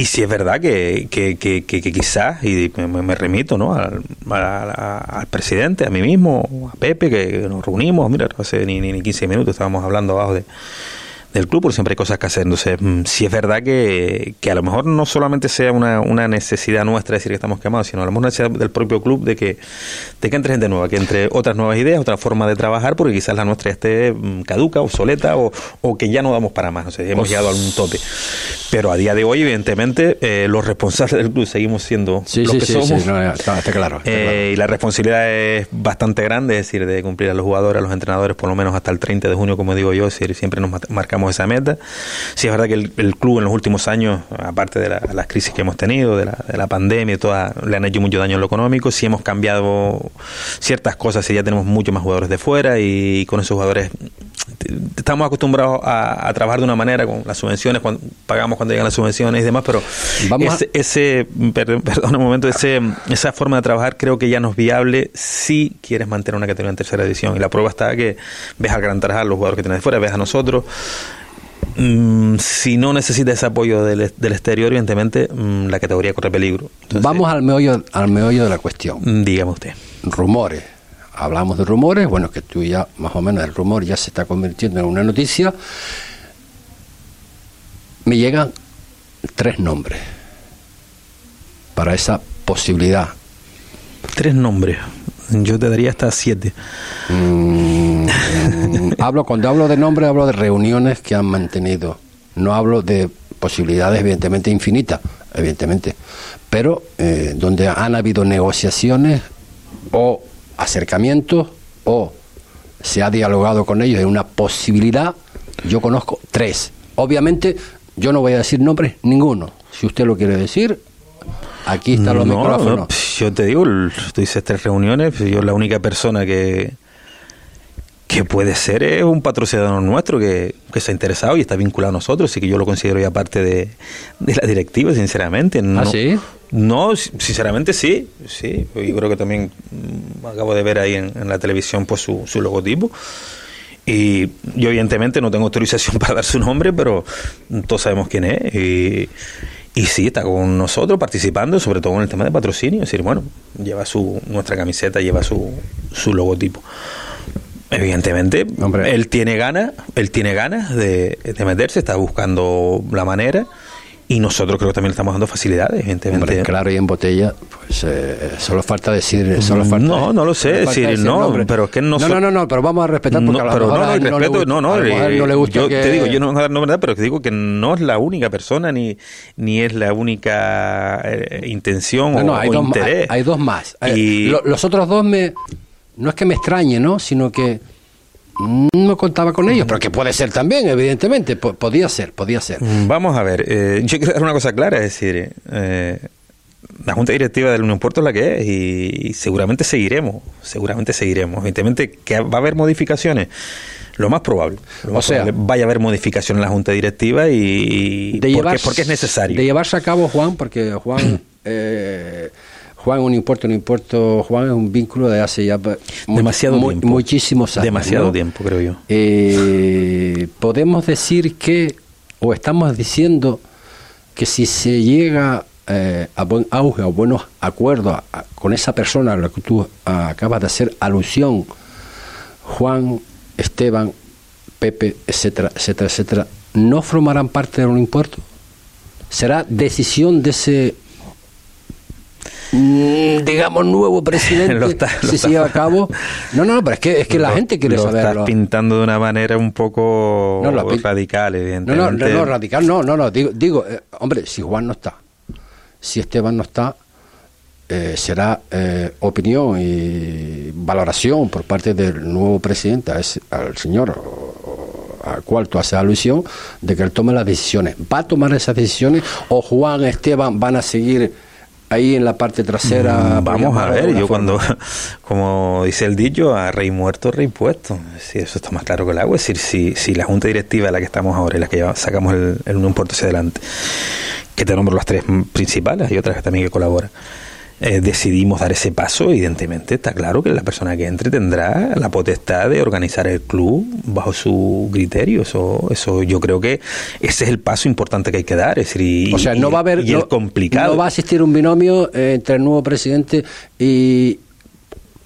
y si es verdad que, que, que, que quizás, y me, remito ¿no? Al, al, presidente, a mí mismo, a Pepe, que nos reunimos, mira, hace ni, ni 15 minutos estábamos hablando abajo de, del club, porque siempre hay cosas que hacer. Entonces, mm, sí es verdad que, que a lo mejor no solamente sea una, una necesidad nuestra decir que estamos quemados, sino a lo mejor una necesidad del propio club de que, de que entre gente nueva, que entre otras nuevas ideas, otra forma de trabajar, porque quizás la nuestra esté mm, caduca, obsoleta o, o que ya no damos para más. No sé, hemos Pues- llegado a un tope. Pero a día de hoy, evidentemente, eh, los responsables del club seguimos siendo Sí, los sí, que sí, somos. no, está, está claro. está Eh, claro. y la responsabilidad es bastante grande, es decir, de cumplir a los jugadores, a los entrenadores, por lo menos hasta el 30 de junio, como digo yo, es decir, siempre nos mat- esa meta. Sí, es verdad que el, el club en los últimos años, aparte de la- las crisis que hemos tenido, de la, de la pandemia y toda, le han hecho mucho daño en lo económico, sí hemos cambiado ciertas cosas y ya tenemos muchos más jugadores de fuera y con esos jugadores estamos acostumbrados a, a trabajar de una manera con las subvenciones, cuando, pagamos cuando llegan las subvenciones y demás, pero Vamos a- ese, ese perdón, perdón un momento, ese, esa forma de trabajar creo que ya no es viable si quieres mantener una categoría en tercera división. Y la prueba está que ves al Gran Tarajal, los jugadores que tienes de fuera, ves a nosotros. Mm, si no necesitas ese apoyo del, del exterior, evidentemente mm, la categoría corre peligro. Entonces, Vamos al meollo, al meollo de la cuestión. mm, dígame usted. Rumores. Hablamos de rumores, bueno, que tú ya, más o menos, el rumor ya se está convirtiendo en una noticia. Me llegan tres nombres para esa posibilidad. Tres nombres. Yo te daría hasta siete. Mm, hablo cuando hablo de nombres hablo de reuniones que han mantenido. No hablo de posibilidades evidentemente infinitas evidentemente. Pero eh, donde han habido negociaciones o acercamientos o se ha dialogado con ellos en una posibilidad yo conozco tres. Obviamente yo no voy a decir nombres ninguno. Si usted lo quiere decir aquí están los No, micrófonos. no, yo te digo, tú dices tres reuniones, yo la única persona que que puede ser es un patrocinador nuestro que, que se ha interesado y está vinculado a nosotros, así que yo lo considero ya parte de, de la directiva, sinceramente. No, ¿Ah, sí? No, si- sinceramente sí, sí. Yo creo que también mm, acabo de ver ahí en, en la televisión pues su, su logotipo. Y yo evidentemente no tengo autorización para dar su nombre, pero todos sabemos quién es. Y, y sí, está con nosotros participando, sobre todo en el tema de patrocinio. Es decir, bueno, lleva su nuestra camiseta, lleva su, su logotipo. Evidentemente, Hombre. él tiene ganas, él tiene ganas de, de meterse, está buscando la manera y nosotros creo que también le estamos dando facilidades, evidentemente. Hombre, claro y en botella, pues eh, solo falta decir, solo falta, No, no lo sé, falta decir, no, nombre. pero es que no no, so- no, no, no, pero vamos a respetar porque No, a lo pero mejor no, no, no le respeto, gusta- no, no, él eh, no le gusta yo que- te digo, yo no voy a dar nombre, pero que digo que no es la única persona ni, ni es la única eh, intención No, o, no, hay, o dos, interés. hay- hay dos más. Eh, Y- lo- los otros dos me, no es que me extrañe, ¿no? Sino que no contaba con ellos, pero que puede ser también, evidentemente, po- podía ser, podía ser. Mm, Vamos a ver, eh, yo quiero dar una cosa clara, es decir, eh, la Junta Directiva del Unión Puerto es la que es y, y seguramente seguiremos, seguramente seguiremos. Evidentemente que va a haber modificaciones, lo más probable. lo más O sea- probable, vaya a haber modificaciones en la Junta Directiva y de porque, llevar- porque es necesario. De llevarse a cabo, Juan, porque Juan, eh, Juan, un impuesto, un impuesto, Juan es un vínculo de hace ya Demasiado tiempo. muchísimos años. Demasiado ¿no? tiempo, creo yo. Eh, podemos decir que, o estamos diciendo que si se llega eh, a buen auge, a buenos acuerdos a- a- con esa persona a la que tú acabas de hacer alusión, Juan, Esteban, Pepe, etcétera, etcétera, etcétera, no formarán parte de un impuesto. Será decisión de ese, digamos, nuevo presidente Lo está- lo si está- se lleva a cabo. No, no, no, pero es que, es que la Lo- gente quiere lo saberlo. estás pintando de una manera un poco No, radical, evidentemente. no, no, no, radical, no, no, no, digo, digo eh, hombre, si Juan no está, si Esteban no está, eh, será eh, opinión y valoración por parte del nuevo presidente, a ese- al señor al cual tú haces alusión, de que él tome las decisiones. ¿Va a tomar esas decisiones o Juan, Esteban van a seguir ahí en la parte trasera? Mm, Vamos a ver, yo forma? cuando, como dice el dicho, a rey muerto, rey puesto. Si eso está más claro que el agua. Es decir, si, si la junta directiva la que estamos ahora y la que sacamos el, el Unión Puerto hacia adelante, que te nombro las tres principales y otras que también que colaboran, eh, decidimos dar ese paso, evidentemente está claro que la persona que entre tendrá la potestad de organizar el club bajo su criterio. Eso, eso yo creo que ese es el paso importante que hay que dar. Es decir, y, O sea, no va a haber. y no, complicado. no va a existir un binomio entre el nuevo presidente y.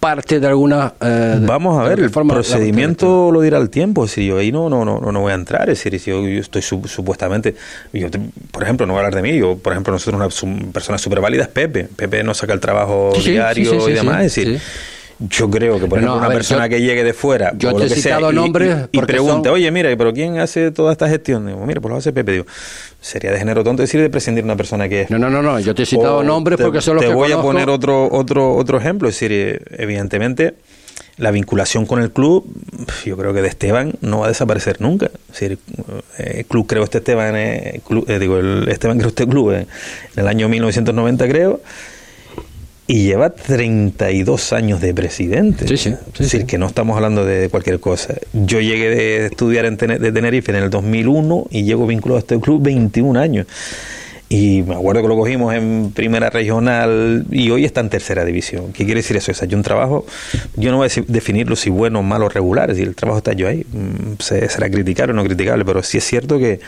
parte de alguna... eh, Vamos a ver, el procedimiento lo dirá el tiempo. Es decir, yo ahí no, no, no, no voy a entrar. Es decir, si yo, yo estoy su- supuestamente. Yo, te- por ejemplo, no voy a hablar de mí. Yo, por ejemplo, nosotros una su- persona súper válida es Pepe. Pepe nos saca el trabajo Sí, diario sí, sí, sí, y demás. es decir. Yo creo que, por No, ejemplo, una ver, persona yo- que llegue de fuera. yo o te lo que sea, citado y- nombres y, y porque pregunte, son- oye, mira, pero ¿quién hace toda esta gestión? Digo, mira, pues lo hace Pepe. Digo, sería de género tonto decir de prescindir de una persona que es. No, no, no, no, yo te he citado O nombres te- porque son los te que voy a poner otro otro otro ejemplo es decir eh, evidentemente la vinculación con el club yo creo que de Esteban no va a desaparecer nunca es decir eh, el club creo este Esteban eh, club- eh, digo el Esteban creó este club eh, en el año 1990 creo y lleva 32 años de presidente. Sí, sí, sí, es decir, que no estamos hablando de cualquier cosa. Yo llegué de estudiar en de Tenerife en el 2001 y llego vinculado a este club 21 años. Y me acuerdo que lo cogimos en primera regional y hoy está en tercera división. ¿Qué quiere decir eso? O sea, yo un trabajo, yo no voy a decir- definirlo si bueno, malo o regular, es decir, el trabajo está yo ahí. Mm, se- Será criticable o no criticable, pero sí es cierto que,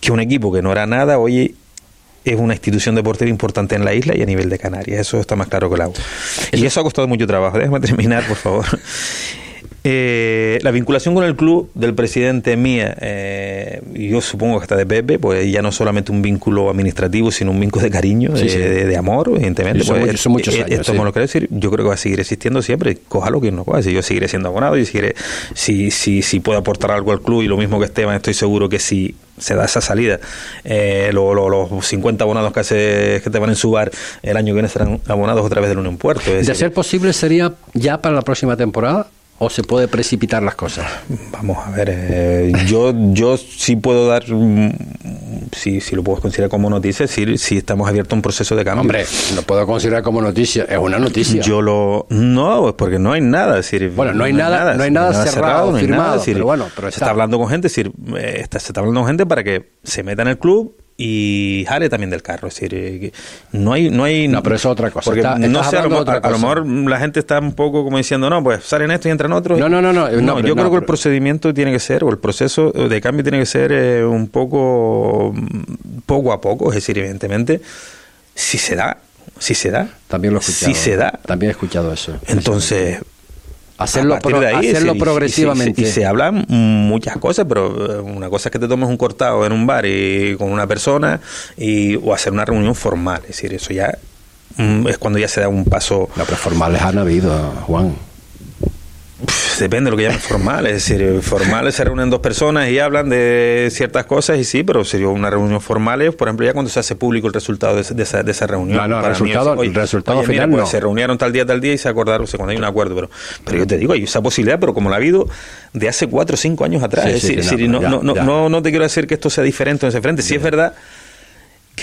que un equipo que no era nada, hoy es una institución deportiva importante en la isla y a nivel de Canarias. Eso está más claro que el agua. Y eso ha costado mucho trabajo. Déjame terminar, por favor. Eh, la vinculación con el club del presidente mía, eh, yo supongo que está de Pepe, pues ya no solamente un vínculo administrativo, sino un vínculo de cariño, Sí, de, sí. de- de amor, evidentemente. Son pues, son muchos eh, años, Esto sí. me lo quiero decir, yo creo que va a seguir existiendo siempre, cójalo quien no coja. Si yo seguiré siendo abonado, y seguiré, si, si, si puedo aportar algo al club, y lo mismo que Esteban, estoy seguro que si se da esa salida, eh, lo- lo- los 50 abonados que, hace, que te van en su bar el año que viene serán abonados otra vez del Unión Puerto. Es De decir, ser posible, ¿sería ya para la próxima temporada o se puede precipitar las cosas? Vamos a ver, eh, yo, yo sí puedo dar, mm, si, si lo puedo considerar como noticia, si, si estamos abiertos a un proceso de cambio. Hombre, lo puedo considerar como noticia, es una noticia. Yo lo. No, es porque no hay nada. Es decir, Bueno, no hay nada- no hay nada cerrado, no hay firmado, nada, es decir, pero bueno, pero se está. hablando con gente, es decir, eh, está- se está hablando con gente para que se meta en el club y jale también del carro. Es decir, eh, no hay. No, hay, No, pero eso es otra cosa. Porque Está- no sé, a lo, a- a lo mejor la gente está un poco como diciendo, no, pues salen estos y entran otros. No, no, no, no, no, yo creo que el procedimiento tiene que ser, o el proceso de cambio tiene que ser eh, un poco. mm, poco a poco. Es decir, evidentemente, si se da. Si se da. También lo he escuchado. Si se da. También he escuchado eso. Entonces, Hacerlo a partir pro- de ahí, hacerlo y- progresivamente. Y, se- y se hablan muchas cosas, pero eh, una cosa es que te tomes un cortado en un bar y con una persona y, o hacer una reunión formal. Es decir, eso ya mm, es cuando ya se da un paso. No, pero formales han habido, Juan. Depende de lo que llamen formal. Es decir, eh, formales se reúnen dos personas y hablan de ciertas cosas y sí, pero sería una reunión formal, es, por ejemplo, ya cuando se hace público el resultado de, esa- de esa, de esa reunión. No, no, el resultado- oye, el resultado oye, mira, final pues no. se reunieron tal día, tal día y se acordaron, o sea, cuando hay un acuerdo. Pero, pero yo te digo, hay esa posibilidad, pero como la ha habido de hace cuatro o cinco años atrás. Sí, es sí, decir, es no, no, ya, no, no, ya. no, no te quiero decir que esto sea diferente o no sea diferente. Sí es verdad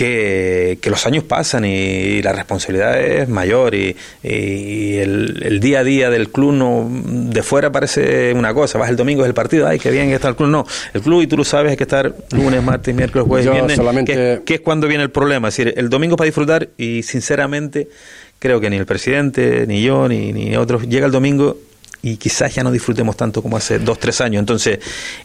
que, que los años pasan y la responsabilidad es mayor y, y el, el día a día del club no de fuera parece una cosa, vas el domingo es el partido, ay, qué bien que está el club, no, el club y tú lo sabes hay que estar lunes, martes, miércoles, jueves, Yo viernes, solamente- que, que es cuando viene el problema, es decir, el domingo para disfrutar y sinceramente creo que ni el presidente, ni yo, ni, ni otros, llega el domingo y quizás ya no disfrutemos tanto como hace dos, tres años, entonces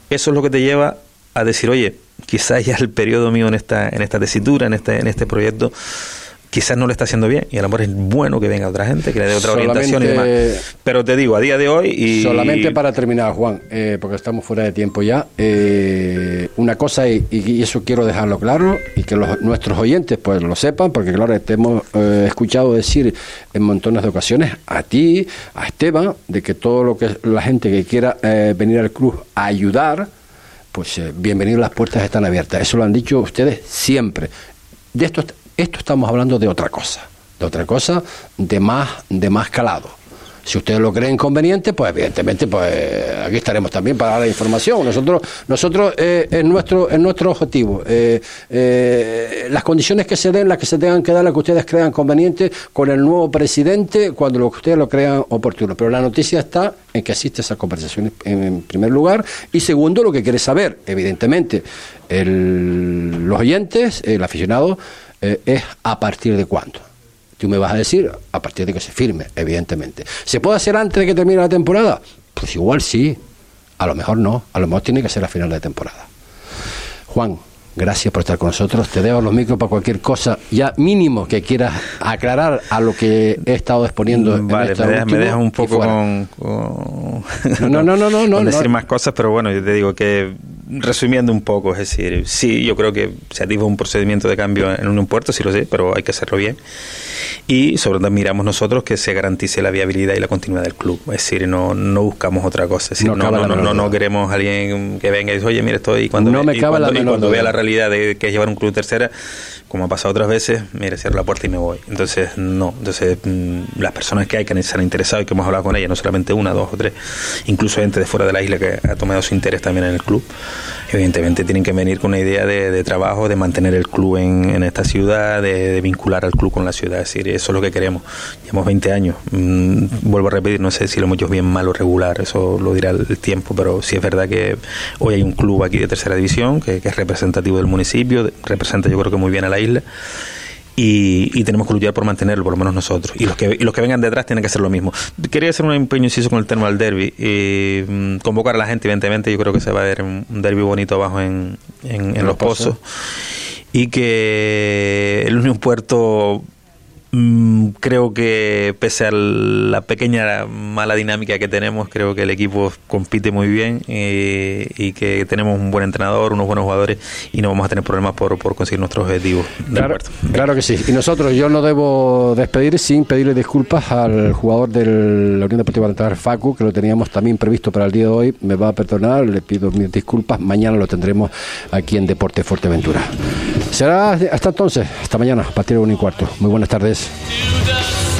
eso es lo que te lleva a decir, oye, quizás ya el periodo mío en esta, en esta tesitura, en este, en este proyecto, quizás no lo está haciendo bien y a lo mejor es bueno que venga otra gente, que le dé otra orientación y demás. Pero te digo, a día de hoy y Solamente para terminar, Juan, eh, porque estamos fuera de tiempo ya, eh, una cosa, y, y eso quiero dejarlo claro, y que los- nuestros oyentes pues lo sepan, porque claro, te hemos eh, escuchado decir en montones de ocasiones a ti, a Esteban, de que todo lo que la gente que quiera eh, venir al club a ayudar, pues eh, bienvenido, las puertas están abiertas. Eso lo han dicho ustedes siempre. De esto, esto estamos hablando de otra cosa, de otra cosa de más, de más calado. Si ustedes lo creen conveniente, pues evidentemente, pues aquí estaremos también para dar la información. Nosotros, nosotros eh, es nuestro, es nuestro objetivo. Eh, eh, las condiciones que se den, las que se tengan que dar, las que ustedes crean convenientes con el nuevo presidente, cuando lo que ustedes lo crean oportuno. Pero la noticia está en que existe esa conversación en, en primer lugar y segundo, lo que quiere saber, evidentemente, el- los oyentes, el aficionado, eh, es a partir de cuándo. Tú me vas a decir a partir de que se firme, evidentemente. ¿Se puede hacer antes de que termine la temporada? Pues igual sí. A lo mejor no. A lo mejor tiene que ser a final de temporada. Juan, Gracias por estar con nosotros. Te dejo los micros para cualquier cosa, ya mínimo que quieras aclarar a lo que he estado exponiendo. Vale, en me, dejas, me dejas un poco con, con- No, no, no, no, no, con decir no. más cosas, pero bueno, yo te digo que resumiendo un poco, es decir, sí, yo creo que se activa un procedimiento de cambio en un puerto, sí lo sé, pero hay que hacerlo bien. Y sobre todo miramos nosotros que se garantice la viabilidad y la continuidad del club. Es decir, no, no buscamos otra cosa. Es decir, No no, no, no, queremos a alguien que venga y dice, oye, mira, estoy. Y cuando, No me y cabe la cuando, y cuando vea la realidad de que es llevar un club tercera, como ha pasado otras veces, mire, cierro la puerta y me voy. Entonces, no. Entonces, mm, las personas que hay que se han interesado y que hemos hablado con ellas, no solamente una, dos o tres, incluso gente de fuera de la isla que ha tomado su interés también en el club, evidentemente tienen que venir con una idea de, de trabajo, de mantener el club en, en esta ciudad, de, de vincular al club con la ciudad. Es decir, eso es lo que queremos. Llevamos 20 años. Mm, vuelvo a repetir, no sé si lo hemos hecho bien, mal o regular, eso lo dirá el tiempo, pero sí es verdad que hoy hay un club aquí de tercera división que, que es representativo del municipio, representa yo creo que muy bien a la isla. Y, y tenemos que luchar por mantenerlo, por lo menos nosotros. Y los que y los que vengan detrás tienen que hacer lo mismo. Quería hacer un empeño inciso con el tema del derby. Mm, convocar a la gente, evidentemente. Yo creo que se va a ver un un derby bonito abajo en, en, en Los Pozos. Y que el Unión Puerto creo que pese a la pequeña mala dinámica que tenemos, creo que el equipo compite muy bien eh, y que tenemos un buen entrenador, unos buenos jugadores y no vamos a tener problemas por, por conseguir nuestros objetivos. Claro, claro que sí. Y nosotros, yo no debo despedir sin pedirle disculpas al jugador de la Unión Deportiva Natal, Facu, que lo teníamos también previsto para el día de hoy. Me va a perdonar, le pido mis disculpas. Mañana lo tendremos aquí en Deporte Fuerteventura. Será hasta entonces, hasta mañana, a partir de 1 y cuarto. Muy buenas tardes. Do the